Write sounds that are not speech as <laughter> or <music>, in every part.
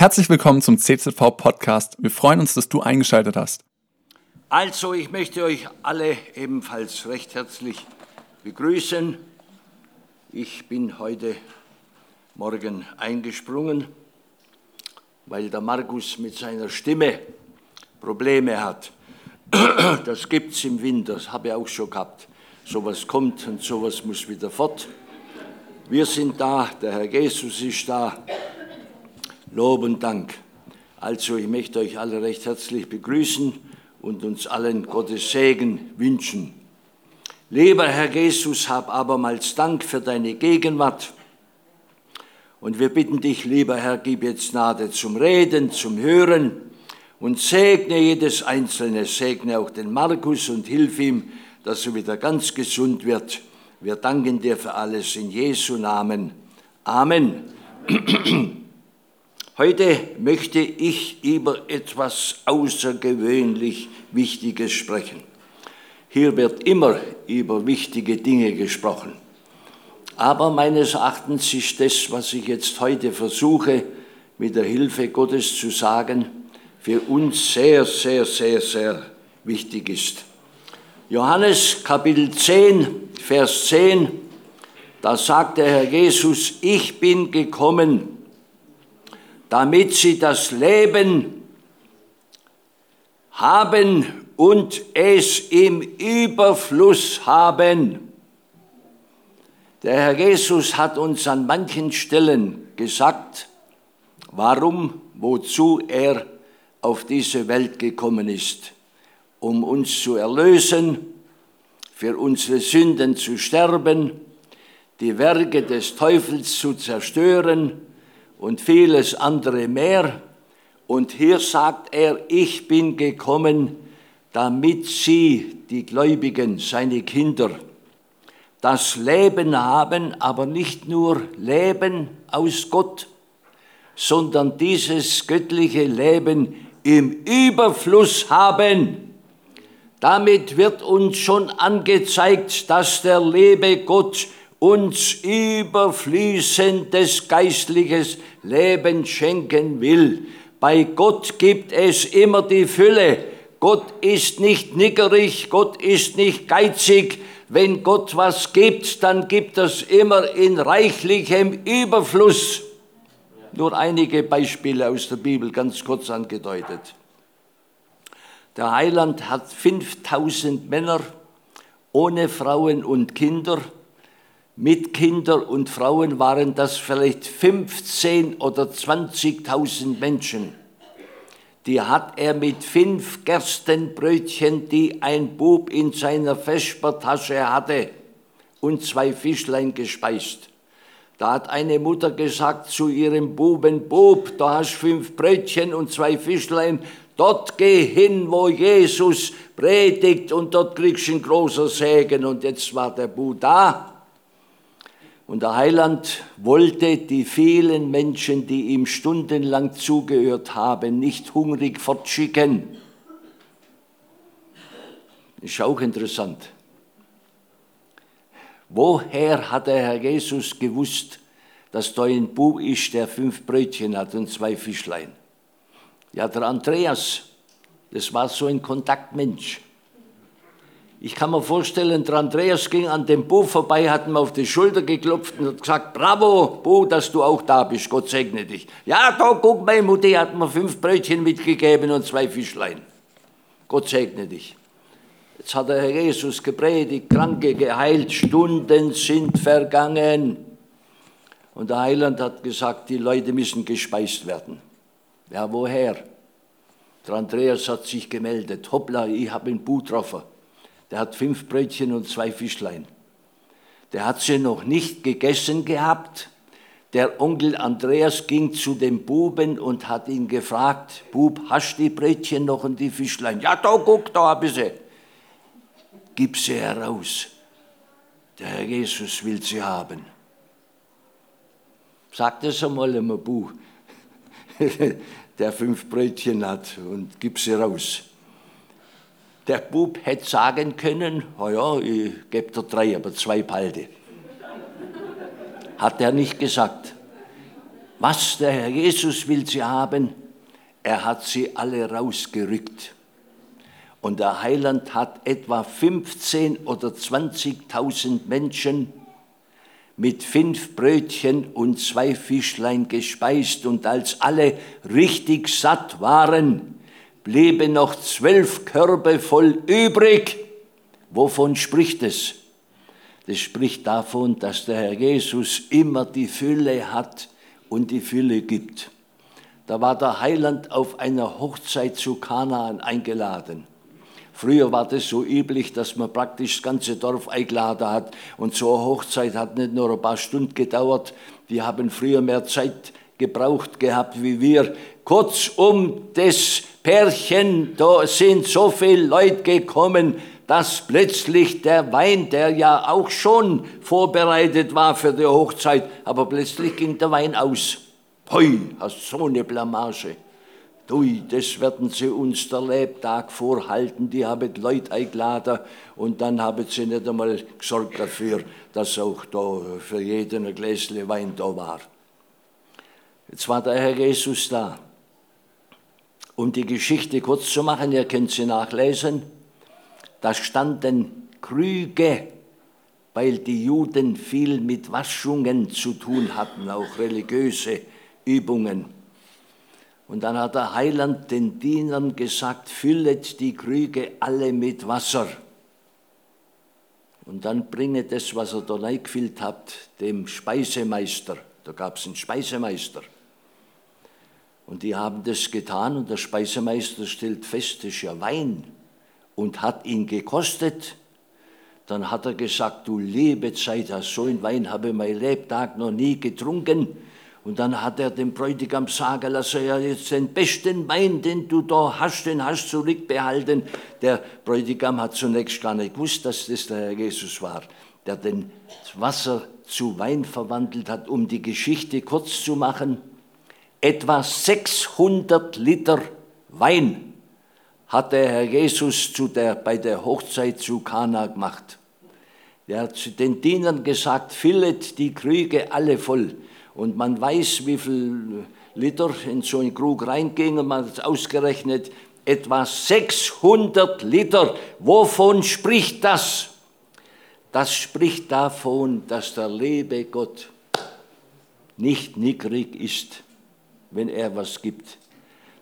Herzlich willkommen zum CZV Podcast. Wir freuen uns, dass du eingeschaltet hast. Also, ich möchte euch alle ebenfalls recht herzlich begrüßen. Ich bin heute Morgen eingesprungen, weil der Markus mit seiner Stimme Probleme hat. <clears throat> Das gibt es im Winter, das habe ich auch schon gehabt. Sowas kommt und sowas muss wieder fort. Wir sind da, der Herr Jesus ist da. Lob und Dank. Also ich möchte euch alle recht herzlich begrüßen und uns allen Gottes Segen wünschen. Lieber Herr Jesus, hab abermals Dank für deine Gegenwart. Und wir bitten dich, lieber Herr, gib jetzt Gnade zum Reden, zum Hören und segne jedes Einzelne, segne auch den Markus und hilf ihm, dass er wieder ganz gesund wird. Wir danken dir für alles in Jesu Namen. Amen. <clears throat> Heute möchte ich über etwas außergewöhnlich Wichtiges sprechen. Hier wird immer über wichtige Dinge gesprochen. Aber meines Erachtens ist das, was ich jetzt heute versuche, mit der Hilfe Gottes zu sagen, für uns sehr, sehr, sehr, sehr wichtig ist. Johannes Kapitel 10, Vers 10, da sagt der Herr Jesus, ich bin gekommen, damit sie das Leben haben und es im Überfluss haben. Der Herr Jesus hat uns an manchen Stellen gesagt, warum, wozu er auf diese Welt gekommen ist, um uns zu erlösen, für unsere Sünden zu sterben, die Werke des Teufels zu zerstören, und vieles andere mehr. Und hier sagt er, ich bin gekommen, damit sie, die Gläubigen, seine Kinder, das Leben haben, aber nicht nur Leben aus Gott, sondern dieses göttliche Leben im Überfluss haben. Damit wird uns schon angezeigt, dass der liebe Gott uns überfließendes geistliches Leben schenken will. Bei Gott gibt es immer die Fülle. Gott ist nicht nickerig, Gott ist nicht geizig. Wenn Gott was gibt, dann gibt es immer in reichlichem Überfluss. Nur einige Beispiele aus der Bibel, ganz kurz angedeutet. Der Heiland hat 5000 Männer ohne Frauen und Kinder mit Kindern und Frauen waren das vielleicht 15 oder 20.000 Menschen. Die hat er mit fünf Gerstenbrötchen, die ein Bub in seiner Vespertasche hatte, und zwei Fischlein gespeist. Da hat eine Mutter gesagt zu ihrem Buben, Bub, da hast fünf Brötchen und zwei Fischlein, dort geh hin, wo Jesus predigt und dort kriegst du einen großen Segen. Und jetzt war der Bub da und der Heiland wollte die vielen Menschen, die ihm stundenlang zugehört haben, nicht hungrig fortschicken. Ist auch interessant. Woher hat der Herr Jesus gewusst, dass da ein Bub ist, der fünf Brötchen hat und zwei Fischlein? Ja, der Andreas, das war so ein Kontaktmensch. Ich kann mir vorstellen, der Andreas ging an dem Bo vorbei, hat ihm auf die Schulter geklopft und hat gesagt, bravo, Bo, dass du auch da bist, Gott segne dich. Ja, da, guck, meine Mutti hat mir fünf Brötchen mitgegeben und zwei Fischlein. Gott segne dich. Jetzt hat der Herr Jesus gepredigt, Kranke geheilt, Stunden sind vergangen. Und der Heiland hat gesagt, die Leute müssen gespeist werden. Ja, woher? Der Andreas hat sich gemeldet, hoppla, ich habe einen Bu getroffen der hat fünf Brötchen und zwei Fischlein. Der hat sie noch nicht gegessen gehabt. Der Onkel Andreas ging zu dem Buben und hat ihn gefragt, Bub, hast du die Brötchen noch und die Fischlein? Ja, da guck, da hab ich sie. Gib sie heraus. Der Herr Jesus will sie haben. Sag das einmal einem Bu, <laughs> der fünf Brötchen hat und gib sie raus. Der Bub hätte sagen können, oh ja, ich gebe dir drei, aber zwei behalte. Hat er nicht gesagt. Was der Herr Jesus will sie haben, er hat sie alle rausgerückt. Und der Heiland hat etwa 15 oder 20.000 Menschen mit fünf Brötchen und zwei Fischlein gespeist. Und als alle richtig satt waren, blieben noch zwölf Körbe voll übrig. Wovon spricht es? Das spricht davon, dass der Herr Jesus immer die Fülle hat und die Fülle gibt. Da war der Heiland auf einer Hochzeit zu Kanaan eingeladen. Früher war das so üblich, dass man praktisch das ganze Dorf eingeladen hat. Und so eine Hochzeit hat nicht nur ein paar Stunden gedauert. Die haben früher mehr Zeit gebraucht gehabt wie wir. Kurzum, das Pärchen, da sind so viele Leute gekommen, dass plötzlich der Wein, der ja auch schon vorbereitet war für die Hochzeit, aber plötzlich ging der Wein aus. Hui, hast so eine Blamage. Ui, das werden sie uns der Lebtag vorhalten. Die haben Leute eingeladen und dann haben sie nicht einmal gesorgt dafür, dass auch da für jeden ein Gläschen Wein da war. Jetzt war der Herr Jesus da. Um die Geschichte kurz zu machen, ihr könnt sie nachlesen, da standen Krüge, weil die Juden viel mit Waschungen zu tun hatten, auch religiöse Übungen. Und dann hat der Heiland den Dienern gesagt, füllet die Krüge alle mit Wasser. Und dann bringet das, was ihr da reingefüllt habt, dem Speisemeister. Da gab es einen Speisemeister. Und die haben das getan und der Speisemeister stellt fest, das ist ja Wein und hat ihn gekostet. Dann hat er gesagt, du liebe Zeit, so einen Wein habe ich mein Lebtag noch nie getrunken. Und dann hat er dem Bräutigam sagen lassen, ja jetzt den besten Wein, den du da hast, den hast du zurückbehalten. Der Bräutigam hat zunächst gar nicht gewusst, dass das der Herr Jesus war, der den Wasser zu Wein verwandelt hat, um die Geschichte kurz zu machen. Etwa 600 Liter Wein hat der Herr Jesus zu der, bei der Hochzeit zu Kana gemacht. Er hat zu den Dienern gesagt, füllet die Krüge alle voll. Und man weiß, wie viel Liter in so einen Krug reingingen. Man hat ausgerechnet, etwa 600 Liter. Wovon spricht das? Das spricht davon, dass der liebe Gott nicht nickrig ist, wenn er was gibt.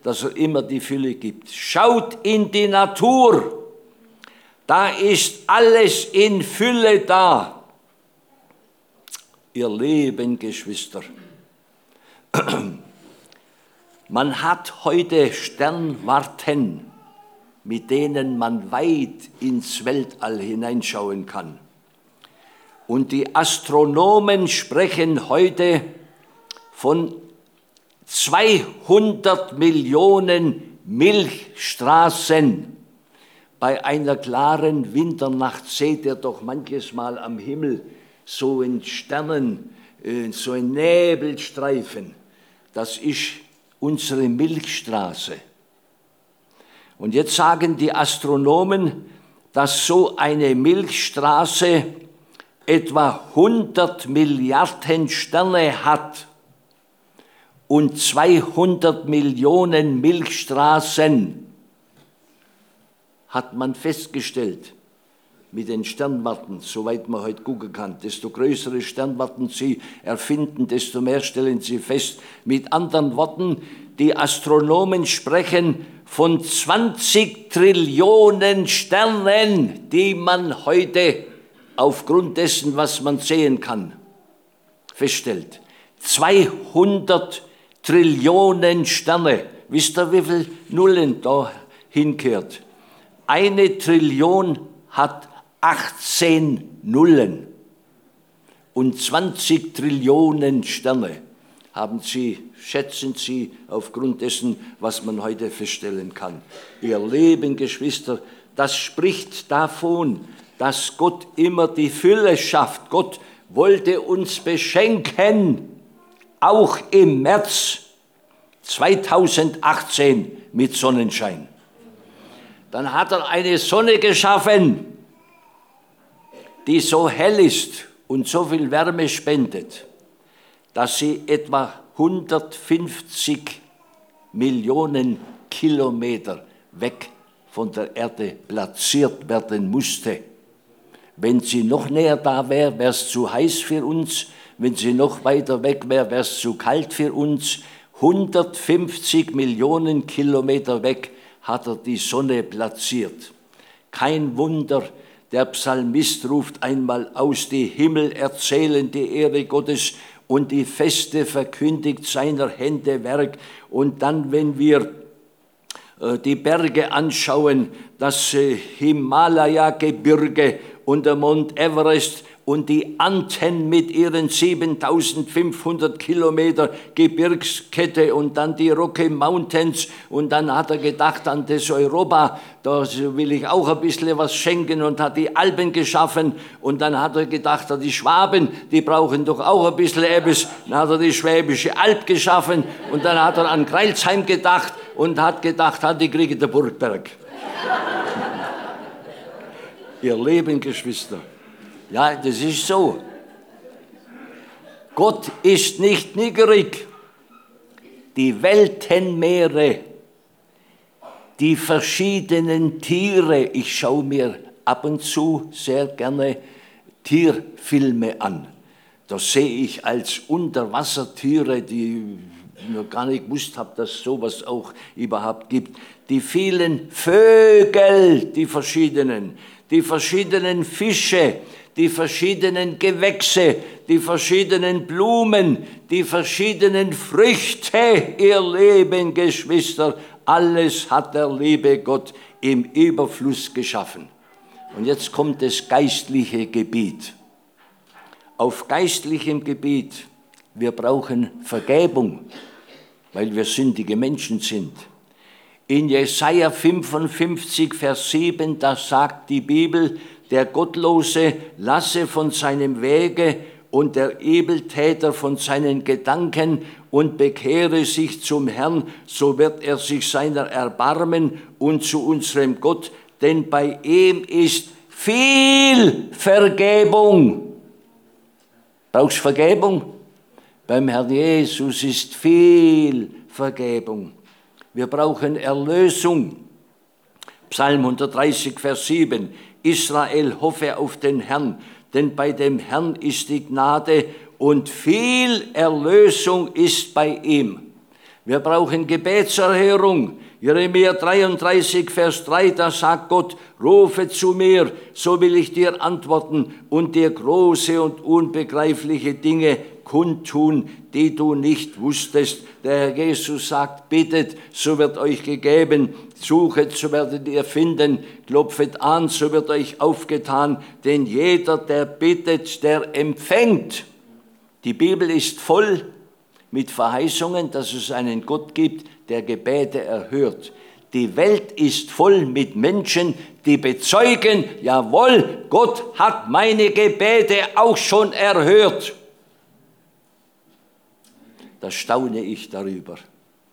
Dass er immer die Fülle gibt. Schaut in die Natur. Da ist alles in Fülle da ihr Leben, Geschwister. <clears throat> Man hat heute Sternwarten, mit denen man weit ins Weltall hineinschauen kann. Und die Astronomen sprechen heute von 200 Millionen Milchstraßen. Bei einer klaren Winternacht seht ihr doch manches Mal am Himmel so in Sternen, äh, so ein Nebelstreifen. Das ist unsere Milchstraße. Und jetzt sagen die Astronomen, dass so eine Milchstraße etwa 100 Milliarden Sterne hat und 200 Millionen Milchstraßen, hat man festgestellt mit den Sternwarten, soweit man heute gucken kann. Desto größere Sternwarten sie erfinden, desto mehr stellen sie fest. Mit anderen Worten, die Astronomen sprechen von 20 Trillionen Sternen, die man heute aufgrund dessen, was man sehen kann, feststellt. 200 Trillionen Sterne. Wisst ihr, wie viele Nullen da hinkehrt? Eine Trillion hat 18 Nullen und 20 Trillionen Sterne haben sie, schätzen sie aufgrund dessen, was man heute feststellen kann. Ihr Leben, Geschwister, das spricht davon, dass Gott immer die Fülle schafft. Gott wollte uns beschenken, auch im März 2018 mit Sonnenschein. Dann hat er eine Sonne geschaffen, die so hell ist und so viel Wärme spendet, dass sie etwa 150 Millionen Kilometer weg von der Erde platziert werden musste. Wenn sie noch näher da wäre, wäre es zu heiß für uns. Wenn sie noch weiter weg wäre, wäre es zu kalt für uns. 150 Millionen Kilometer weg hat er die Sonne platziert. Kein Wunder, der Psalmist ruft einmal aus, die Himmel erzählen die Ehre Gottes und die Feste verkündigt seiner Hände Werk. Und dann, wenn wir äh, die Berge anschauen, das äh, Himalaya-Gebirge und der Mount Everest und die Anten mit ihren 7500 Kilometer Gebirgskette und dann die Rocky Mountains. Und dann hat er gedacht an das Europa, da will ich auch ein bisschen was schenken und hat die Alpen geschaffen. Und dann hat er gedacht, die Schwaben, die brauchen doch auch ein bisschen etwas, dann hat er die Schwäbische Alb geschaffen. Und dann hat er an Kreilsheim gedacht und hat gedacht, die kriegen der Burgberg. <laughs> Ihr Leben, Geschwister. Ja, das ist so. Gott ist nicht niggerig. Die Weltenmeere, die verschiedenen Tiere, ich schaue mir ab und zu sehr gerne Tierfilme an. Da sehe ich als Unterwassertiere, die ich noch gar nicht gewusst habe, dass es sowas auch überhaupt gibt. Die vielen Vögel, die verschiedenen, die verschiedenen Fische, die verschiedenen Gewächse, die verschiedenen Blumen, die verschiedenen Früchte, ihr Leben, Geschwister, alles hat der liebe Gott im Überfluss geschaffen. Und jetzt kommt das geistliche Gebiet. Auf geistlichem Gebiet, wir brauchen Vergebung, weil wir sündige Menschen sind. In Jesaja 55, Vers 7, da sagt die Bibel, der Gottlose lasse von seinem Wege und der Ebeltäter von seinen Gedanken und bekehre sich zum Herrn, so wird er sich seiner erbarmen und zu unserem Gott, denn bei ihm ist viel Vergebung. Brauchst Vergebung? Beim Herrn Jesus ist viel Vergebung. Wir brauchen Erlösung. Psalm 130, Vers 7. Israel hoffe auf den Herrn, denn bei dem Herrn ist die Gnade und viel Erlösung ist bei ihm. Wir brauchen Gebetserhörung. Jeremia 33, Vers 3, da sagt Gott, rufe zu mir, so will ich dir antworten und dir große und unbegreifliche Dinge kundtun, die du nicht wusstest. Der Herr Jesus sagt, bittet, so wird euch gegeben, suchet, so werdet ihr finden, klopfet an, so wird euch aufgetan, denn jeder, der bittet, der empfängt. Die Bibel ist voll mit Verheißungen, dass es einen Gott gibt, der Gebete erhört. Die Welt ist voll mit Menschen, die bezeugen, jawohl, Gott hat meine Gebete auch schon erhört. Da staune ich darüber.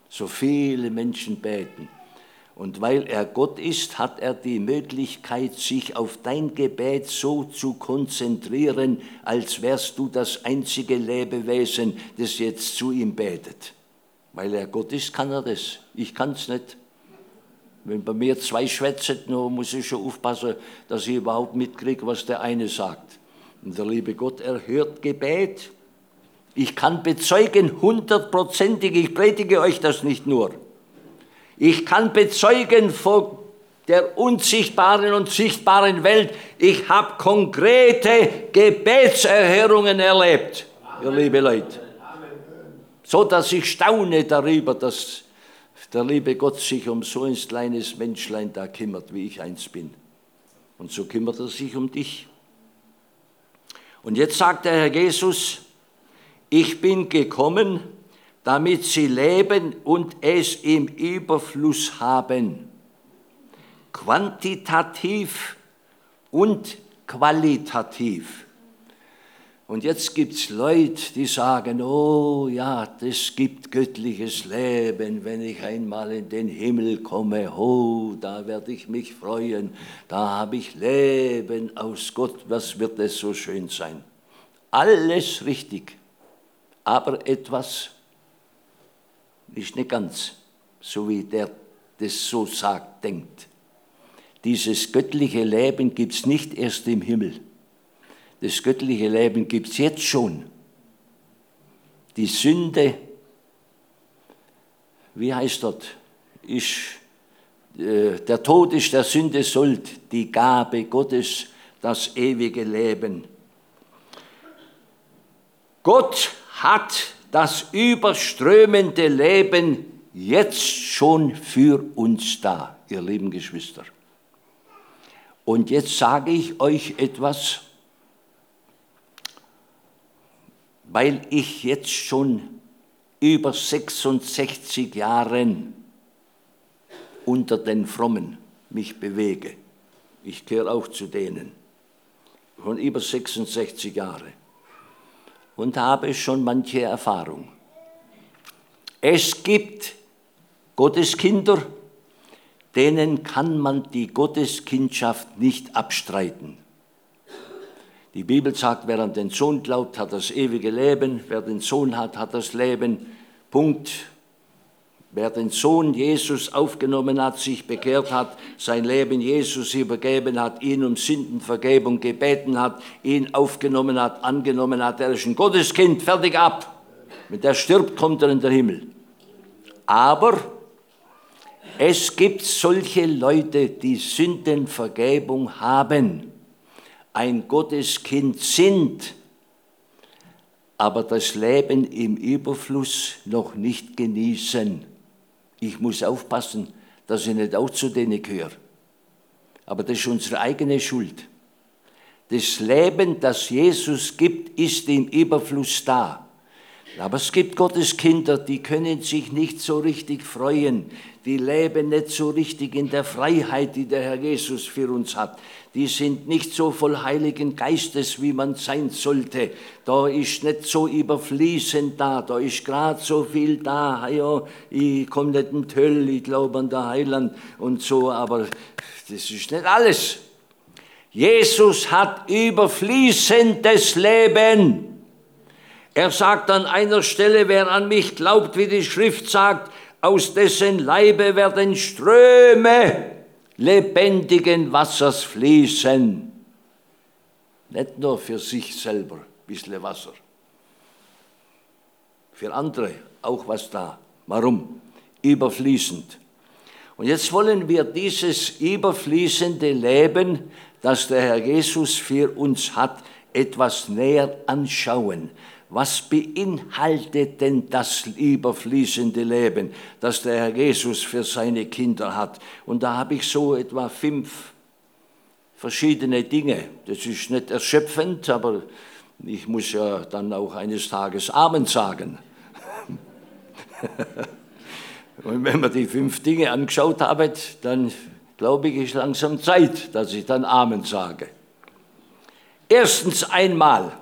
So viele Menschen beten. Und weil er Gott ist, hat er die Möglichkeit, sich auf dein Gebet so zu konzentrieren, als wärst du das einzige Lebewesen, das jetzt zu ihm betet. Weil er Gott ist, kann er das. Ich kann es nicht. Wenn bei mir zwei schwätzen, muss ich schon aufpassen, dass ich überhaupt mitkriege, was der eine sagt. Und der liebe Gott erhört Gebet. Ich kann bezeugen, hundertprozentig, ich predige euch das nicht nur. Ich kann bezeugen vor der unsichtbaren und sichtbaren Welt, ich habe konkrete Gebetserhörungen erlebt, ihr liebe Leute. So dass ich staune darüber, dass der liebe Gott sich um so ein kleines Menschlein da kümmert, wie ich eins bin. Und so kümmert er sich um dich. Und jetzt sagt der Herr Jesus, ich bin gekommen, damit sie leben und es im Überfluss haben. Quantitativ und qualitativ. Und jetzt gibt es Leute, die sagen, oh ja, das gibt göttliches Leben, wenn ich einmal in den Himmel komme, oh, da werde ich mich freuen, da habe ich Leben aus Gott, was wird es so schön sein. Alles richtig, aber etwas Ist nicht ganz, so wie der das so sagt, denkt. Dieses göttliche Leben gibt es nicht erst im Himmel. Das göttliche Leben gibt es jetzt schon. Die Sünde, wie heißt dort, ist, äh, der Tod ist der Sünde Sold, die Gabe Gottes, das ewige Leben. Gott hat das überströmende Leben jetzt schon für uns da, ihr lieben Geschwister. Und jetzt sage ich euch etwas, weil ich jetzt schon über 66 Jahren unter den Frommen mich bewege. Ich gehöre auch zu denen. Von über 66 Jahren und habe schon manche Erfahrung. Es gibt Gotteskinder, denen kann man die Gotteskindschaft nicht abstreiten. Die Bibel sagt, wer an den Sohn glaubt, hat das ewige Leben, wer den Sohn hat, hat das Leben. Punkt. Wer den Sohn Jesus aufgenommen hat, sich bekehrt hat, sein Leben Jesus übergeben hat, ihn um Sündenvergebung gebeten hat, ihn aufgenommen hat, angenommen hat, er ist ein Gotteskind, fertig ab. Wenn der stirbt, kommt er in den Himmel. Aber es gibt solche Leute, die Sündenvergebung haben, ein Gotteskind sind, aber das Leben im Überfluss noch nicht genießen. Ich muss aufpassen, dass ich nicht auch zu denen gehöre. Aber das ist unsere eigene Schuld. Das Leben, das Jesus gibt, ist im Überfluss da. Aber es gibt Gottes Kinder, die können sich nicht so richtig freuen. Die leben nicht so richtig in der Freiheit, die der Herr Jesus für uns hat. Die sind nicht so voll Heiligen Geistes, wie man sein sollte. Da ist nicht so überfließend da. Da ist gerade so viel da. Ja, ich komme nicht in Töll, ich glaube an der Heiland und so. Aber das ist nicht alles. Jesus hat überfließendes Leben. Er sagt an einer Stelle, wer an mich glaubt, wie die Schrift sagt, aus dessen Leibe werden Ströme lebendigen Wassers fließen. Nicht nur für sich selber ein bisschen Wasser, für andere auch was da. Warum? Überfließend. Und jetzt wollen wir dieses überfließende Leben, das der Herr Jesus für uns hat, etwas näher anschauen was beinhaltet denn das überfließende Leben, das der Herr Jesus für seine Kinder hat? Und da habe ich so etwa fünf verschiedene Dinge. Das ist nicht erschöpfend, aber ich muss ja dann auch eines Tages Amen sagen. <laughs> Und wenn man die fünf Dinge angeschaut hat, dann glaube ich, ist langsam Zeit, dass ich dann Amen sage. Erstens einmal,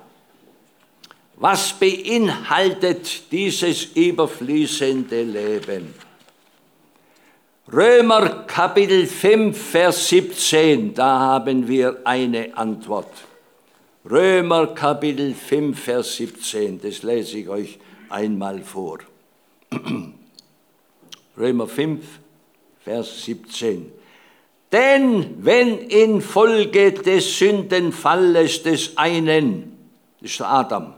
was beinhaltet dieses überfließende Leben? Römer Kapitel 5, Vers 17, da haben wir eine Antwort. Römer Kapitel 5, Vers 17, das lese ich euch einmal vor. <clears throat> Römer 5, Vers 17. Denn wenn infolge des Sündenfalles des einen, das ist Adam,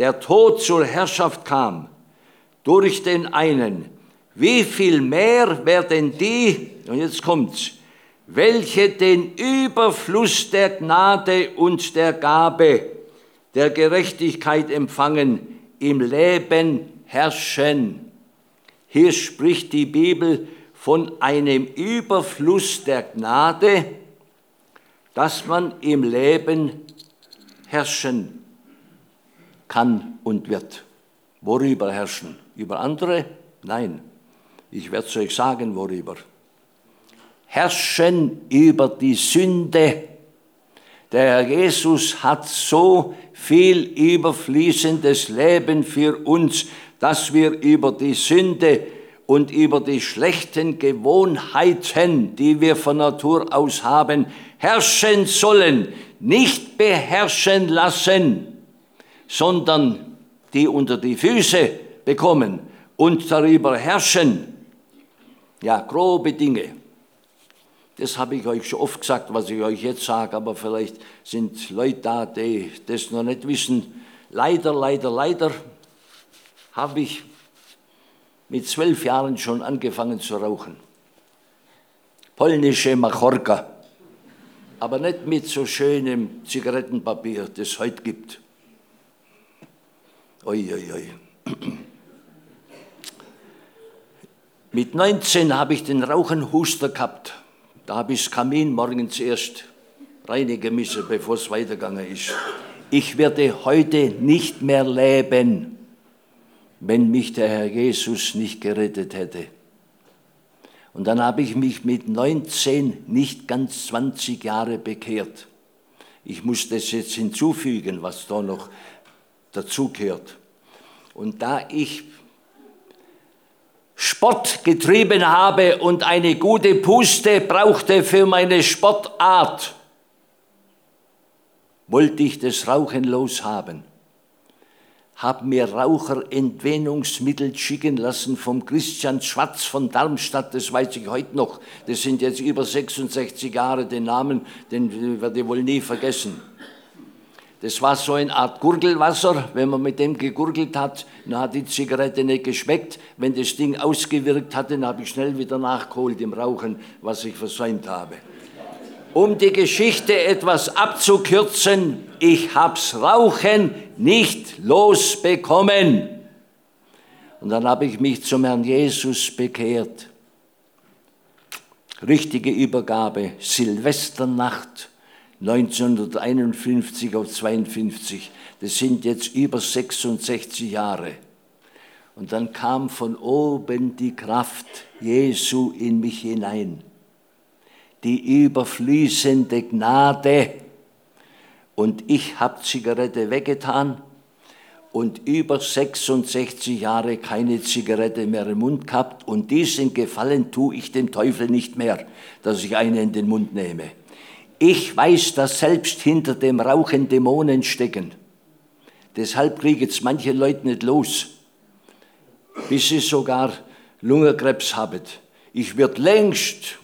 der Tod zur Herrschaft kam durch den einen, wie viel mehr werden die, und jetzt kommt's, welche den Überfluss der Gnade und der Gabe der Gerechtigkeit empfangen, im Leben herrschen. Hier spricht die Bibel von einem Überfluss der Gnade, dass man im Leben herrschen kann und wird. Worüber herrschen? Über andere? Nein. Ich werde es euch sagen, worüber. Herrschen über die Sünde. Der Herr Jesus hat so viel überfließendes Leben für uns, dass wir über die Sünde und über die schlechten Gewohnheiten, die wir von Natur aus haben, herrschen sollen, nicht beherrschen lassen sondern die unter die Füße bekommen und darüber herrschen. Ja, grobe Dinge. Das habe ich euch schon oft gesagt, was ich euch jetzt sage, aber vielleicht sind Leute da, die das noch nicht wissen. Leider, leider, leider habe ich mit zwölf Jahren schon angefangen zu rauchen. Polnische Machorka, aber nicht mit so schönem Zigarettenpapier, das es heute gibt. Ui, ui, ui. Mit 19 habe ich den Rauchenhuster gehabt. Da habe ich das Kamin morgens erst reinigen müssen, bevor es weitergegangen ist. Ich werde heute nicht mehr leben, wenn mich der Herr Jesus nicht gerettet hätte. Und dann habe ich mich mit 19 nicht ganz 20 Jahre bekehrt. Ich muss das jetzt hinzufügen, was da noch dazugehört. Und da ich Sport getrieben habe und eine gute Puste brauchte für meine Sportart, wollte ich das Rauchen loshaben. Hab mir Raucherentwöhnungsmittel schicken lassen vom Christian Schwarz von Darmstadt, das weiß ich heute noch. Das sind jetzt über 66 Jahre, den Namen, den werde ich wohl nie vergessen. Das war so eine Art Gurgelwasser. Wenn man mit dem gegurgelt hat, dann hat die Zigarette nicht geschmeckt. Wenn das Ding ausgewirkt hatte, dann habe ich schnell wieder nachgeholt im Rauchen, was ich versäumt habe. Um die Geschichte etwas abzukürzen, ich hab's Rauchen nicht losbekommen. Und dann habe ich mich zum Herrn Jesus bekehrt. Richtige Übergabe, Silvesternacht 1951 auf 52. Das sind jetzt über 66 Jahre. Und dann kam von oben die Kraft Jesu in mich hinein. Die überfließende Gnade. Und ich habe Zigarette weggetan und über 66 Jahre keine Zigarette mehr im Mund gehabt. Und diesen Gefallen tue ich dem Teufel nicht mehr, dass ich eine in den Mund nehme. Ich weiß, dass selbst hinter dem Rauchen Dämonen stecken. Deshalb kriege jetzt manche Leute nicht los, bis sie sogar Lungenkrebs haben. Ich würde längst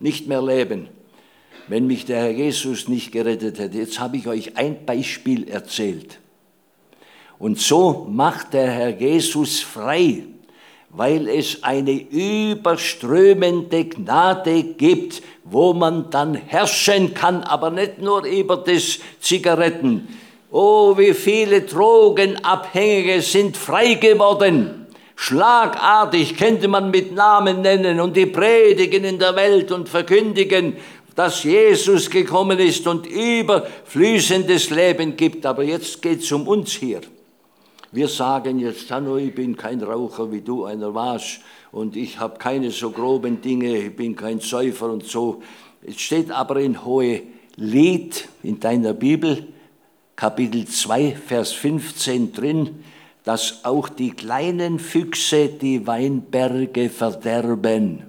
nicht mehr leben, wenn mich der Herr Jesus nicht gerettet hätte. Jetzt habe ich euch ein Beispiel erzählt. Und so macht der Herr Jesus frei, weil es eine überströmende Gnade gibt, wo man dann herrschen kann, aber nicht nur über das Zigaretten. Oh, wie viele Drogenabhängige sind frei geworden. Schlagartig könnte man mit Namen nennen und die predigen in der Welt und verkündigen, dass Jesus gekommen ist und überfließendes Leben gibt. Aber jetzt geht es um uns hier. Wir sagen jetzt, Hanno, ich bin kein Raucher, wie du einer warst und ich habe keine so groben Dinge, ich bin kein Säufer und so. Es steht aber in Hohe Lied in deiner Bibel, Kapitel 2, Vers 15 drin, dass auch die kleinen Füchse die Weinberge verderben.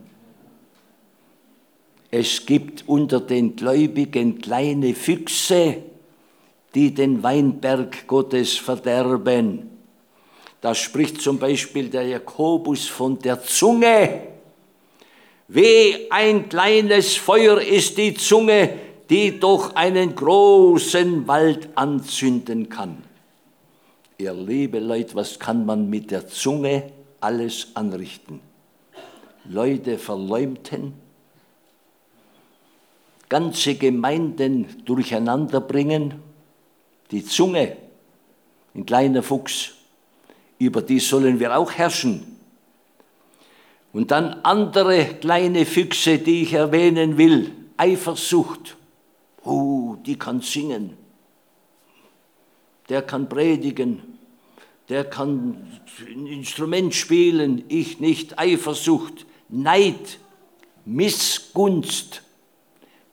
Es gibt unter den Gläubigen kleine Füchse, die den Weinberg Gottes verderben. Da spricht zum Beispiel der Jakobus von der Zunge. Wie ein kleines Feuer ist die Zunge, die doch einen großen Wald anzünden kann. Ihr liebe Leute, was kann man mit der Zunge alles anrichten? Leute verleumden, ganze Gemeinden durcheinander bringen, die Zunge, ein kleiner Fuchs über die sollen wir auch herrschen. Und dann andere kleine Füchse, die ich erwähnen will. Eifersucht. Oh, die kann singen. Der kann predigen. Der kann ein Instrument spielen. Ich nicht. Eifersucht. Neid. Missgunst.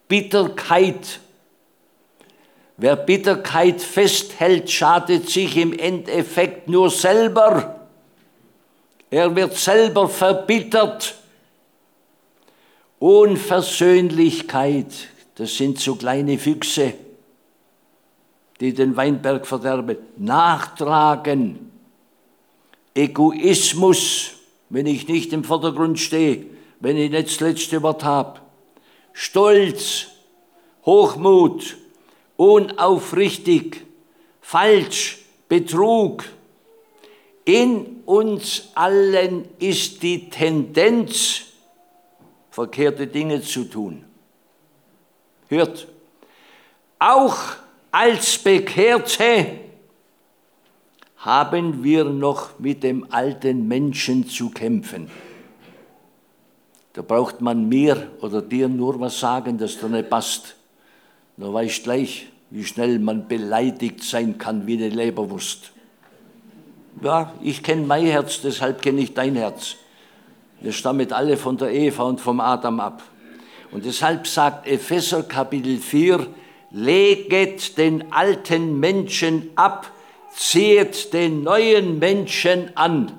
Bitterkeit. Wer Bitterkeit festhält, schadet sich im Endeffekt nur selber. Er wird selber verbittert. Unversöhnlichkeit, das sind so kleine Füchse, die den Weinberg verderben. Nachtragen, Egoismus, wenn ich nicht im Vordergrund stehe, wenn ich nicht das letzte Wort habe. Stolz, Hochmut, unaufrichtig, falsch, Betrug. In uns allen ist die Tendenz, verkehrte Dinge zu tun. Hört, auch als Bekehrte haben wir noch mit dem alten Menschen zu kämpfen. Da braucht man mir oder dir nur was sagen, das da nicht passt. Da weißt gleich, wie schnell man beleidigt sein kann wie eine Leberwurst. Ja, ich kenne mein Herz, deshalb kenne ich dein Herz. Wir stammen alle von der Eva und vom Adam ab. Und deshalb sagt Epheser Kapitel 4, leget den alten Menschen ab, zieht den neuen Menschen an.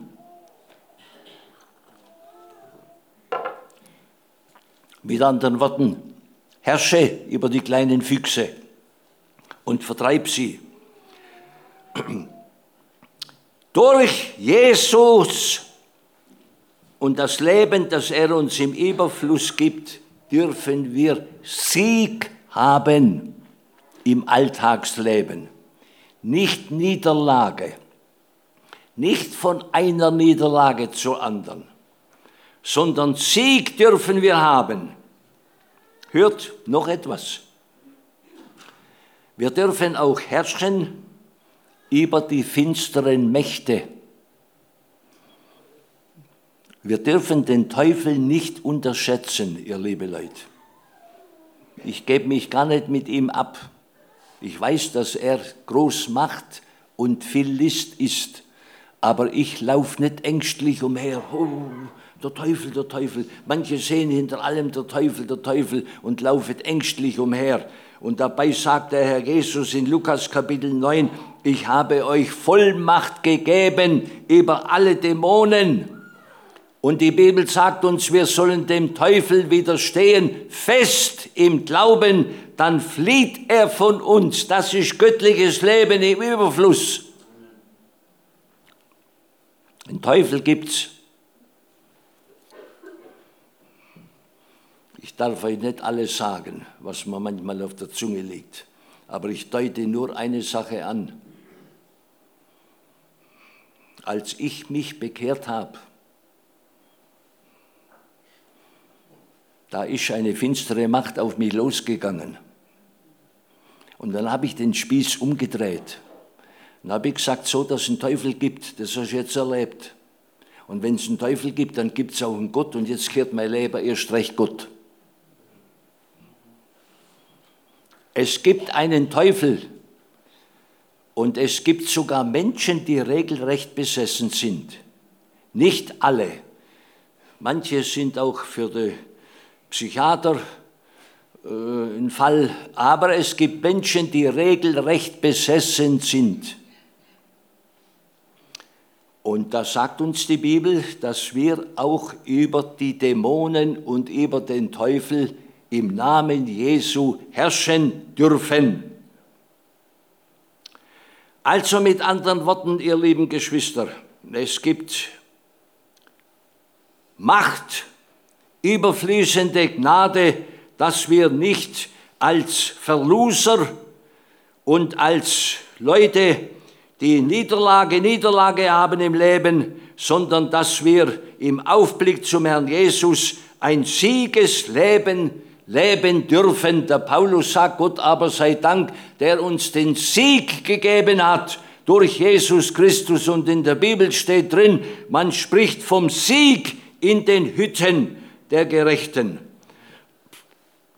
Mit anderen Worten, herrsche über die kleinen Füchse und vertreib sie. Durch Jesus und das Leben, das er uns im Überfluss gibt, dürfen wir Sieg haben im Alltagsleben. Nicht Niederlage, nicht von einer Niederlage zur anderen, sondern Sieg dürfen wir haben. Hört noch etwas. Wir dürfen auch herrschen über die finsteren Mächte. Wir dürfen den Teufel nicht unterschätzen, ihr liebe Leute. Ich gebe mich gar nicht mit ihm ab. Ich weiß, dass er groß macht und viel List ist, aber ich laufe nicht ängstlich umher. Oh, der Teufel, der Teufel. Manche sehen hinter allem der Teufel, der Teufel und laufen ängstlich umher. Und dabei sagt der Herr Jesus in Lukas Kapitel 9, ich habe euch Vollmacht gegeben über alle Dämonen. Und die Bibel sagt uns, wir sollen dem Teufel widerstehen, fest im Glauben, dann flieht er von uns. Das ist göttliches Leben im Überfluss. Den Teufel gibt's. Ich darf euch nicht alles sagen, was mir manchmal auf der Zunge liegt, aber ich deute nur eine Sache an. Als ich mich bekehrt habe, da ist eine finstere Macht auf mich losgegangen. Und dann habe ich den Spieß umgedreht. Und habe ich gesagt, so dass es einen Teufel gibt, das hast du jetzt erlebt. Und wenn es einen Teufel gibt, dann gibt es auch einen Gott und jetzt kehrt mein Leben erst recht Gott. Es gibt einen Teufel und es gibt sogar Menschen, die regelrecht besessen sind. Nicht alle. Manche sind auch für die Psychiater äh, ein Fall, aber es gibt Menschen, die regelrecht besessen sind. Und da sagt uns die Bibel, dass wir auch über die Dämonen und über den Teufel im Namen Jesu herrschen dürfen. Also mit anderen Worten, ihr lieben Geschwister, es gibt Macht, überfließende Gnade, dass wir nicht als Verloser und als Leute, die Niederlage, Niederlage haben im Leben, sondern dass wir im Aufblick zum Herrn Jesus ein Siegesleben leben dürfen. Der Paulus sagt, Gott aber sei Dank, der uns den Sieg gegeben hat durch Jesus Christus. Und in der Bibel steht drin, man spricht vom Sieg in den Hütten der Gerechten.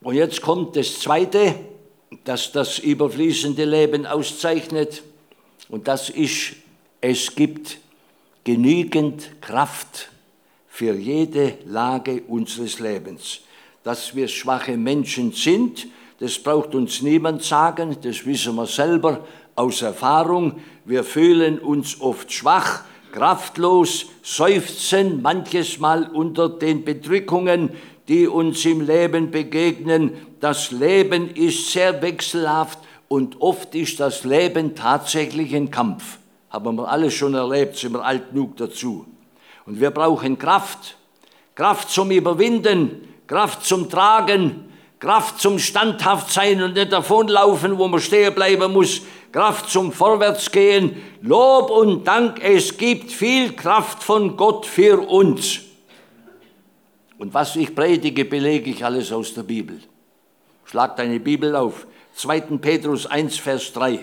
Und jetzt kommt das Zweite, das das überfließende Leben auszeichnet. Und das ist, es gibt genügend Kraft für jede Lage unseres Lebens dass wir schwache Menschen sind. Das braucht uns niemand sagen, das wissen wir selber aus Erfahrung. Wir fühlen uns oft schwach, kraftlos, seufzen manches Mal unter den Bedrückungen, die uns im Leben begegnen. Das Leben ist sehr wechselhaft und oft ist das Leben tatsächlich ein Kampf. Haben wir alles schon erlebt, sind wir alt genug dazu. Und wir brauchen Kraft. Kraft zum Überwinden, Kraft zum Tragen, Kraft zum Standhaftsein und nicht davonlaufen, wo man stehen bleiben muss. Kraft zum Vorwärtsgehen. Lob und Dank, es gibt viel Kraft von Gott für uns. Und was ich predige, belege ich alles aus der Bibel. Schlag deine Bibel auf. 2. Petrus 1, Vers 3.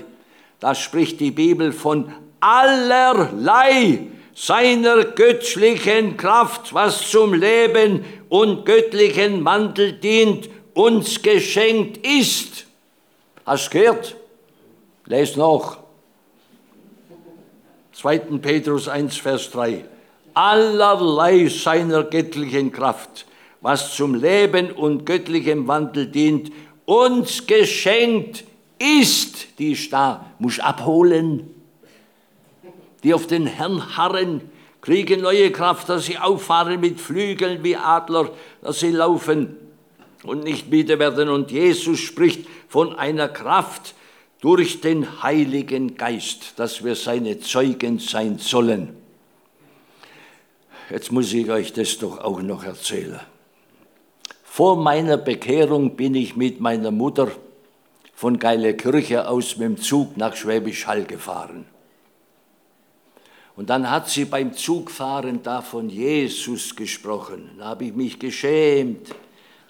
Da spricht die Bibel von allerlei seiner göttlichen Kraft, was zum Leben und göttlichen Mantel dient, uns geschenkt ist. Hast du gehört? Les noch. 2. Petrus 1, Vers 3. Allerlei seiner göttlichen Kraft, was zum Leben und göttlichem Wandel dient, uns geschenkt ist, die ist da, muss abholen die auf den Herrn harren, kriegen neue Kraft, dass sie auffahren mit Flügeln wie Adler, dass sie laufen und nicht müde werden. Und Jesus spricht von einer Kraft durch den Heiligen Geist, dass wir seine Zeugen sein sollen. Jetzt muss ich euch das doch auch noch erzählen. Vor meiner Bekehrung bin ich mit meiner Mutter von Geile Kirche aus mit dem Zug nach Schwäbisch Hall gefahren. Und dann hat sie beim Zugfahren da von Jesus gesprochen. Da habe ich mich geschämt.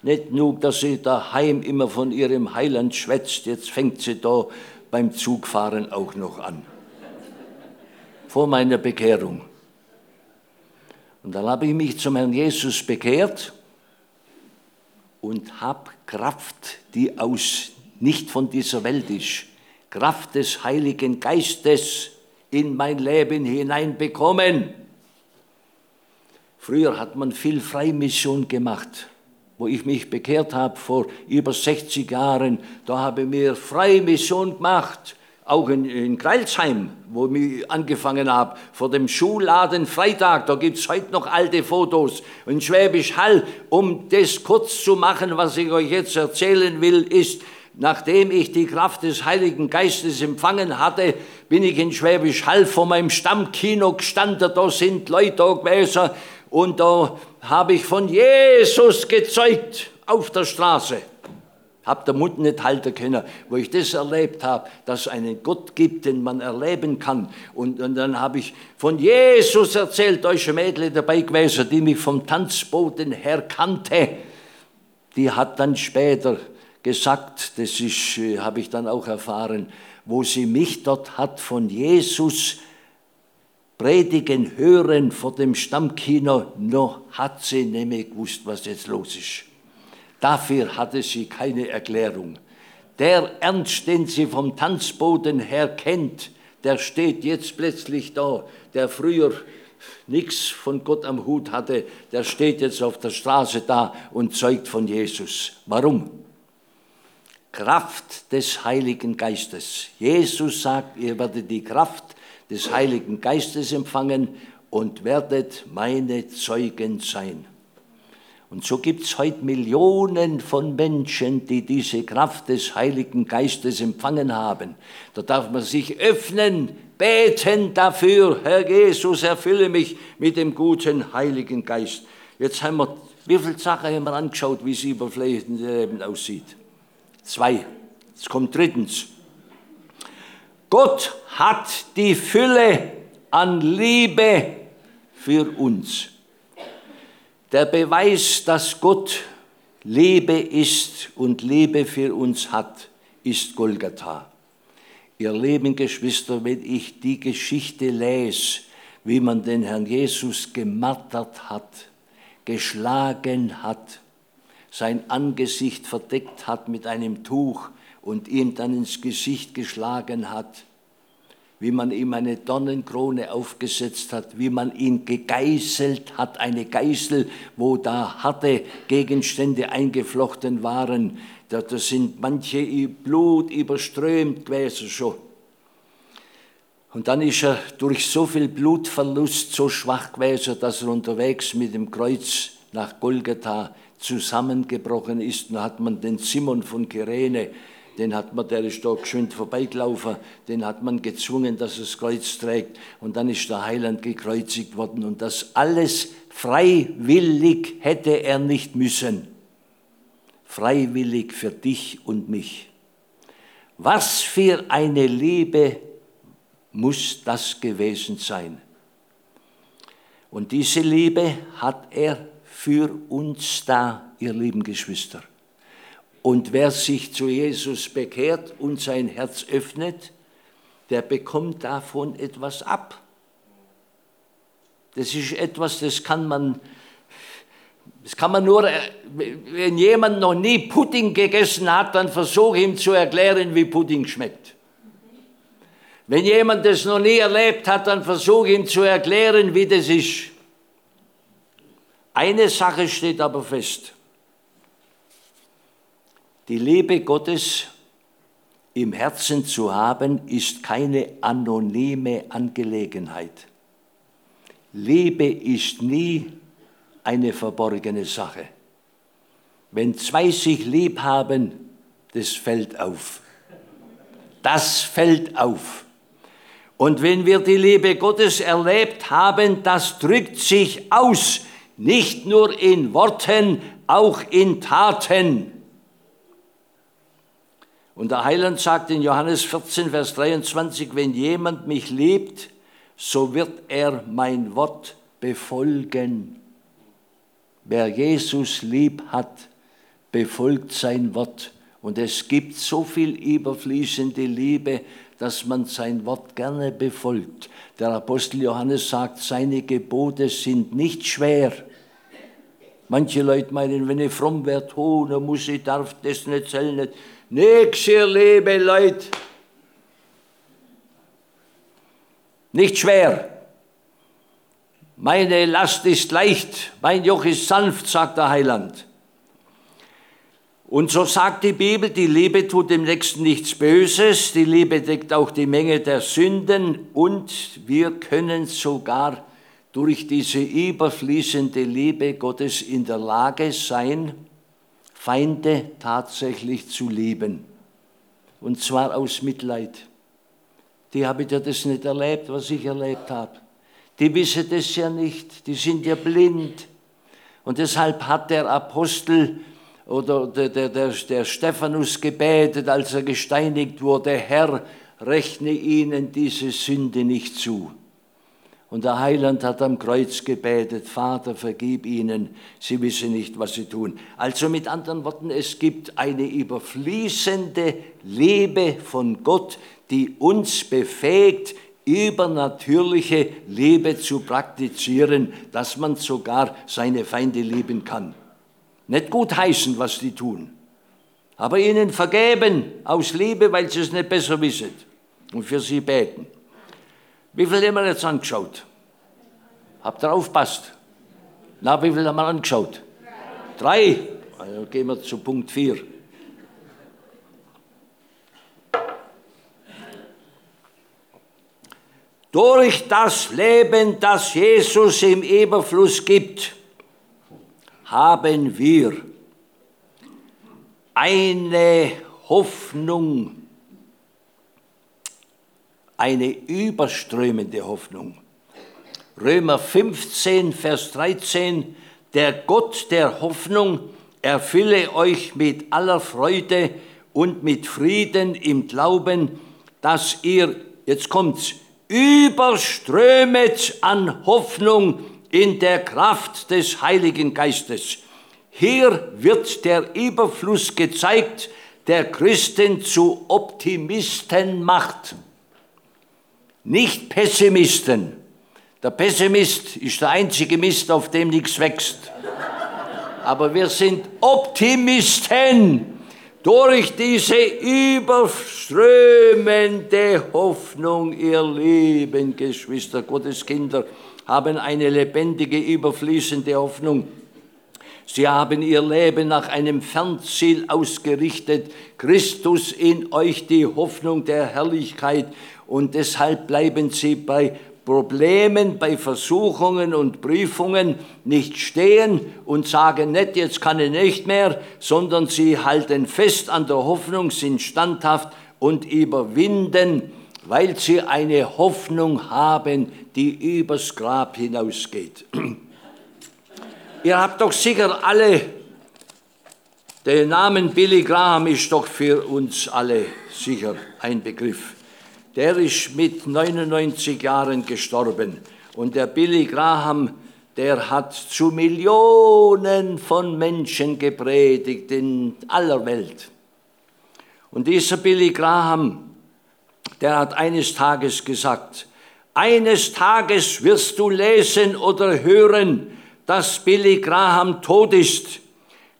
Nicht genug, dass sie daheim immer von ihrem Heiland schwätzt, jetzt fängt sie da beim Zugfahren auch noch an. Vor meiner Bekehrung. Und dann habe ich mich zum Herrn Jesus bekehrt und habe Kraft, die aus nicht von dieser Welt ist, Kraft des Heiligen Geistes in mein Leben hineinbekommen. Früher hat man viel Freimission gemacht. Wo ich mich bekehrt habe vor über 60 Jahren, da habe ich mir Freimission gemacht. Auch in, in Greilsheim, wo ich angefangen habe, vor dem Schulladen Freitag, da gibt es heute noch alte Fotos. In Schwäbisch Hall, um das kurz zu machen, was ich euch jetzt erzählen will, ist, nachdem ich die Kraft des Heiligen Geistes empfangen hatte, bin ich in Schwäbisch Hall vor meinem Stammkino gestanden, da sind Leute da gewesen und da habe ich von Jesus gezeugt auf der Straße. Hab der Mund nicht halten können, wo ich das erlebt habe, dass es einen Gott gibt, den man erleben kann. Und, und dann habe ich von Jesus erzählt, ein Mädel dabei gewesen, die mich vom Tanzboden her kannte. Die hat dann später gesagt, das äh, habe ich dann auch erfahren, wo sie mich dort hat von Jesus predigen hören vor dem Stammkino, noch hat sie nämlich gewusst, was jetzt los ist. Dafür hatte sie keine Erklärung. Der Ernst, den sie vom Tanzboden her kennt, der steht jetzt plötzlich da, der früher nichts von Gott am Hut hatte, der steht jetzt auf der Straße da und zeugt von Jesus. Warum? Kraft des Heiligen Geistes. Jesus sagt, ihr werdet die Kraft des Heiligen Geistes empfangen und werdet meine Zeugen sein. Und so gibt es heute Millionen von Menschen, die diese Kraft des Heiligen Geistes empfangen haben. Da darf man sich öffnen, beten dafür, Herr Jesus, erfülle mich mit dem guten Heiligen Geist. Jetzt haben wir, wie viele Sachen haben wir angeschaut, wie es überflächend Leben aussieht? Zwei. Es kommt drittens. Gott hat die Fülle an Liebe für uns. Der Beweis, dass Gott Liebe ist und Liebe für uns hat, ist Golgatha. Ihr lieben Geschwister, wenn ich die Geschichte lese, wie man den Herrn Jesus gemartert hat, geschlagen hat, sein Angesicht verdeckt hat mit einem Tuch und ihm dann ins Gesicht geschlagen hat, wie man ihm eine Dornenkrone aufgesetzt hat, wie man ihn gegeißelt hat, eine Geißel, wo da harte Gegenstände eingeflochten waren. Da, da sind manche Blut überströmt gewesen schon. Und dann ist er durch so viel Blutverlust so schwach gewesen, dass er unterwegs mit dem Kreuz nach Golgatha zusammengebrochen ist. Da hat man den Simon von Kyrene, den hat man, der ist da geschwind vorbeigelaufen, den hat man gezwungen, dass er das Kreuz trägt und dann ist der Heiland gekreuzigt worden und das alles freiwillig hätte er nicht müssen. Freiwillig für dich und mich. Was für eine Liebe muss das gewesen sein? Und diese Liebe hat er für uns da, ihr lieben Geschwister. Und wer sich zu Jesus bekehrt und sein Herz öffnet, der bekommt davon etwas ab. Das ist etwas, das kann man, das kann man nur, wenn jemand noch nie Pudding gegessen hat, dann versuche ihm zu erklären, wie Pudding schmeckt. Wenn jemand das noch nie erlebt hat, dann versuche ihm zu erklären, wie das ist. Eine Sache steht aber fest. Die Liebe Gottes im Herzen zu haben, ist keine anonyme Angelegenheit. Liebe ist nie eine verborgene Sache. Wenn zwei sich lieb haben, das fällt auf. Das fällt auf. Und wenn wir die Liebe Gottes erlebt haben, das drückt sich aus, nicht nur in Worten, auch in Taten. Und der Heiland sagt in Johannes 14, Vers 23, wenn jemand mich liebt, so wird er mein Wort befolgen. Wer Jesus lieb hat, befolgt sein Wort. Und es gibt so viel überfließende Liebe, dass man sein Wort gerne befolgt. Der Apostel Johannes sagt, seine Gebote sind nicht schwer. Manche Leute meinen, wenn ich fromm werde, oh, dann muss ich, darf das nicht, soll nicht. Nix, ihr liebe Leute. Nicht schwer. Meine Last ist leicht, mein Joch ist sanft, sagt der Heiland. Und so sagt die Bibel, die Liebe tut dem Nächsten nichts Böses, die Liebe deckt auch die Menge der Sünden und wir können sogar durch diese überfließende Liebe Gottes in der Lage sein, Feinde tatsächlich zu lieben. Und zwar aus Mitleid. Die haben ja das nicht erlebt, was ich erlebt habe. Die wissen das ja nicht, die sind ja blind. Und deshalb hat der Apostel oder der, der, der, der Stephanus gebetet, als er gesteinigt wurde, Herr, rechne ihnen diese Sünde nicht zu. Und der Heiland hat am Kreuz gebetet, Vater, vergib ihnen, sie wissen nicht, was sie tun. Also mit anderen Worten, es gibt eine überfließende Liebe von Gott, die uns befähigt, übernatürliche Liebe zu praktizieren, dass man sogar seine Feinde lieben kann. Nicht gut heißen, was die tun, aber ihnen vergeben aus Liebe, weil sie es nicht besser wissen und für sie beten. Wie viel haben wir jetzt angeschaut? Habt ihr aufpasst? Na, wie viel haben wir angeschaut? Drei. Also gehen wir zu Punkt 4. Durch das Leben, das Jesus im Überfluss gibt, haben wir eine Hoffnung eine überströmende Hoffnung. Römer 15, Vers 13, der Gott der Hoffnung erfülle euch mit aller Freude und mit Frieden im Glauben, dass ihr, jetzt kommt's, überströmet an Hoffnung in der Kraft des Heiligen Geistes. Hier wird der Überfluss gezeigt, der Christen zu Optimisten macht nicht Pessimisten. Der Pessimist ist der einzige Mist, auf dem nichts wächst. Aber wir sind Optimisten durch diese überströmende Hoffnung, ihr lieben Geschwister, Gottes Kinder, haben eine lebendige, überfließende Hoffnung. Sie haben ihr Leben nach einem Fernziel ausgerichtet, Christus in euch die Hoffnung der Herrlichkeit und deshalb bleiben sie bei Problemen, bei Versuchungen und Prüfungen nicht stehen und sagen nicht, jetzt kann ich nicht mehr, sondern sie halten fest an der Hoffnung, sind standhaft und überwinden, weil sie eine Hoffnung haben, die übers Grab hinausgeht. <clears throat> Ihr habt doch sicher alle, der Name Billy Graham ist doch für uns alle sicher ein Begriff. Der ist mit 99 Jahren gestorben. Und der Billy Graham, der hat zu Millionen von Menschen gepredigt in aller Welt. Und dieser Billy Graham, der hat eines Tages gesagt, eines Tages wirst du lesen oder hören, dass Billy Graham tot ist.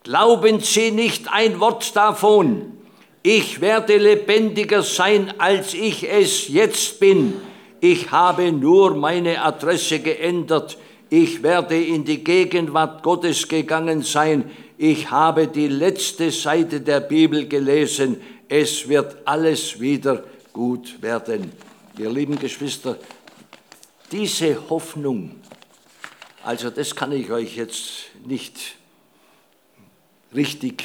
Glauben Sie nicht ein Wort davon ich werde lebendiger sein, als ich es jetzt bin. Ich habe nur meine Adresse geändert. Ich werde in die Gegenwart Gottes gegangen sein. Ich habe die letzte Seite der Bibel gelesen. Es wird alles wieder gut werden. Ihr lieben Geschwister, diese Hoffnung, also das kann ich euch jetzt nicht richtig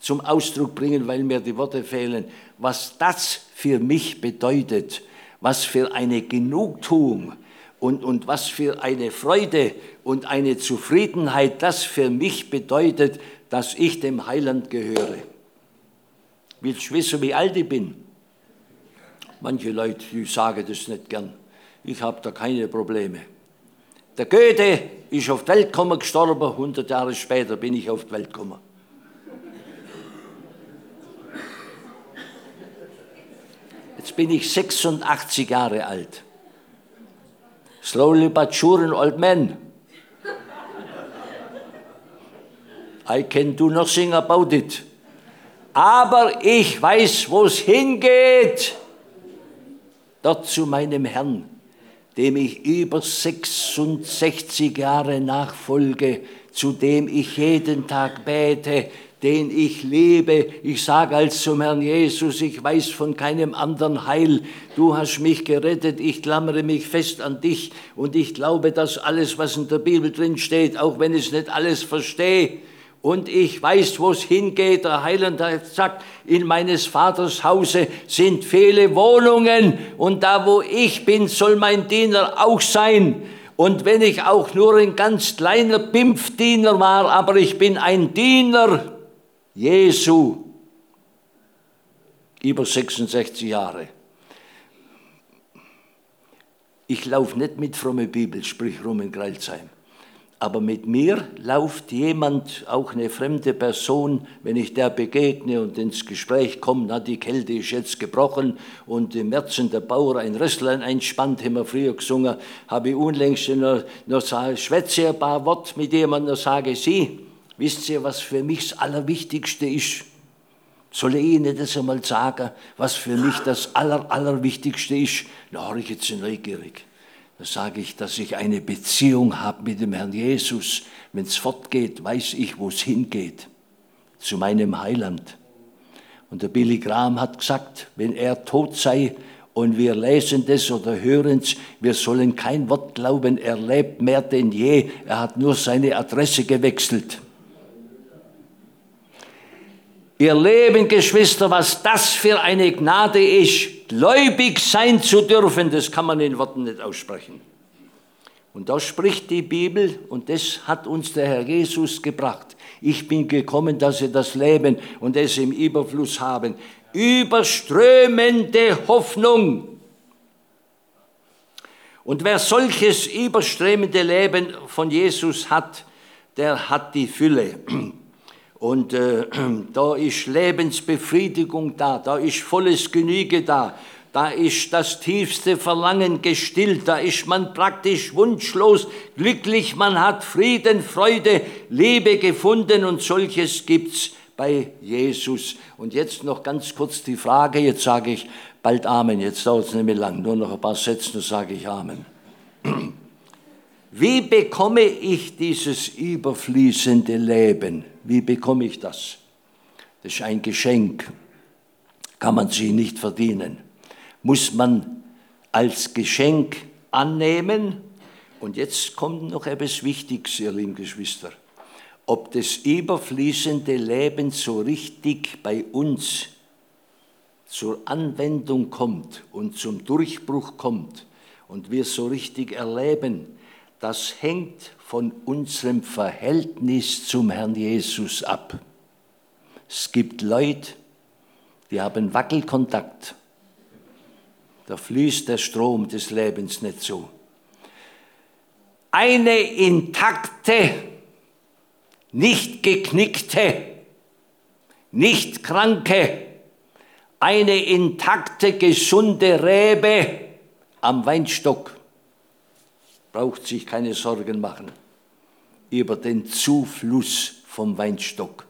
zum Ausdruck bringen, weil mir die Worte fehlen, was das für mich bedeutet, was für eine Genugtuung und, und was für eine Freude und eine Zufriedenheit das für mich bedeutet, dass ich dem Heiland gehöre. Willst du wissen, wie alt ich bin? Manche Leute die sagen das nicht gern. Ich habe da keine Probleme. Der Goethe ist auf die Welt gekommen, gestorben, 100 Jahre später bin ich auf die Welt gekommen. Jetzt bin ich 86 Jahre alt. Slowly but sure an old man. I can do nothing about it. Aber ich weiß, wo es hingeht. Dort zu meinem Herrn, dem ich über 66 Jahre nachfolge, zu dem ich jeden Tag bete, den ich liebe. Ich sage als zum Herrn Jesus, ich weiß von keinem anderen Heil. Du hast mich gerettet, ich klammere mich fest an dich und ich glaube, dass alles, was in der Bibel drin steht, auch wenn ich nicht alles verstehe, und ich weiß, wo es hingeht. Der Heiland gesagt, in meines Vaters Hause sind viele Wohnungen und da, wo ich bin, soll mein Diener auch sein. Und wenn ich auch nur ein ganz kleiner Pimpfdiener war, aber ich bin ein Diener Jesu über 66 Jahre. Ich laufe nicht mit fromme Bibel, sprich rum in Greilsheim. Aber mit mir lauft jemand, auch eine fremde Person, wenn ich der begegne und ins Gespräch komme, na, die Kälte ist jetzt gebrochen und im März der Bauer ein Rösslein einspannt, haben wir früher gesungen, habe ich unlängst noch, noch schwätze ein paar Worte mit jemandem, sage Sie, Wisst ihr, was für mich das Allerwichtigste ist? Soll ich Ihnen das einmal sagen, was für mich das Aller, Allerwichtigste ist? Na, ich jetzt neugierig. Da sage ich, dass ich eine Beziehung habe mit dem Herrn Jesus. Wenn es fortgeht, weiß ich, wo es hingeht. Zu meinem Heiland. Und der Billy Graham hat gesagt, wenn er tot sei und wir lesen das oder hören es, wir sollen kein Wort glauben, er lebt mehr denn je, er hat nur seine Adresse gewechselt. Ihr Leben, Geschwister, was das für eine Gnade ist, gläubig sein zu dürfen, das kann man in Worten nicht aussprechen. Und da spricht die Bibel, und das hat uns der Herr Jesus gebracht. Ich bin gekommen, dass sie das Leben und es im Überfluss haben. Überströmende Hoffnung. Und wer solches überströmende Leben von Jesus hat, der hat die Fülle. Und äh, <clears throat> da ist Lebensbefriedigung da, da ist volles Genüge da, da ist das tiefste Verlangen gestillt, da ist man praktisch wunschlos glücklich, man hat Frieden, Freude, Liebe gefunden und solches gibt's bei Jesus. Und jetzt noch ganz kurz die Frage, jetzt sage ich bald Amen, jetzt dauert es nicht mehr lang, nur noch ein paar Sätze, dann sage ich Amen. <clears throat> Wie bekomme ich dieses überfließende Leben? Wie bekomme ich das? Das ist ein Geschenk, kann man sich nicht verdienen. Muss man als Geschenk annehmen. Und jetzt kommt noch etwas Wichtiges, ihr lieben Geschwister. Ob das überfließende Leben so richtig bei uns zur Anwendung kommt und zum Durchbruch kommt und wir so richtig erleben, das hängt von unserem Verhältnis zum Herrn Jesus ab. Es gibt Leute, die haben Wackelkontakt. Da fließt der Strom des Lebens nicht so. Eine intakte, nicht geknickte, nicht kranke, eine intakte, gesunde Rebe am Weinstock braucht sich keine Sorgen machen über den Zufluss vom Weinstock.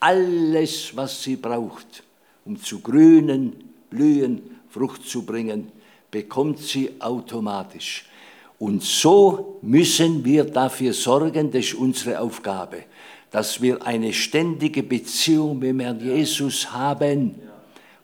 Alles, was sie braucht, um zu grünen, blühen, Frucht zu bringen, bekommt sie automatisch. Und so müssen wir dafür sorgen, das ist unsere Aufgabe, dass wir eine ständige Beziehung mit Herrn Jesus haben.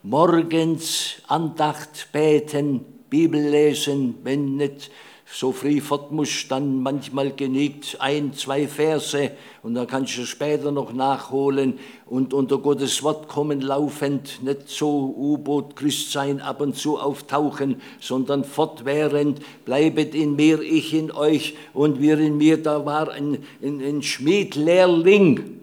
Morgens Andacht beten, Bibel lesen, wenn nicht so früh fort musst, dann manchmal genickt ein, zwei Verse und dann kannst du später noch nachholen und unter Gottes Wort kommen laufend, nicht so U-Boot Christ sein, ab und zu auftauchen, sondern fortwährend, bleibet in mir, ich in euch und wir in mir, da war ein, ein, ein Schmiedlehrling,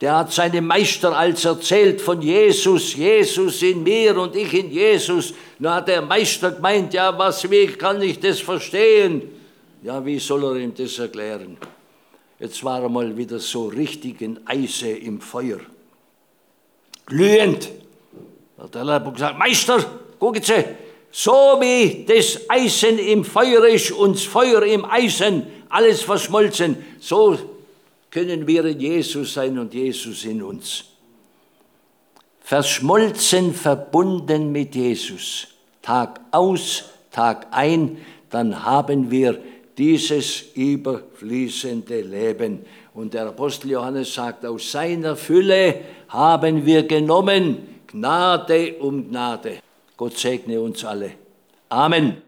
der hat seinem Meister als erzählt von Jesus, Jesus in mir und ich in Jesus. Na hat der Meister gemeint, ja, was, wie kann ich das verstehen? Ja, wie soll er ihm das erklären? Jetzt war er mal wieder so richtig in Eise im Feuer. Glühend. Da hat der Lehrer gesagt, Meister, gucken Sie, so wie das Eisen im Feuer ist und das Feuer im Eisen, alles verschmolzen, so können wir in Jesus sein und Jesus in uns. Verschmolzen, verbunden mit Jesus, Tag aus, Tag ein, dann haben wir dieses überfließende Leben. Und der Apostel Johannes sagt, aus seiner Fülle haben wir genommen Gnade um Gnade. Gott segne uns alle. Amen.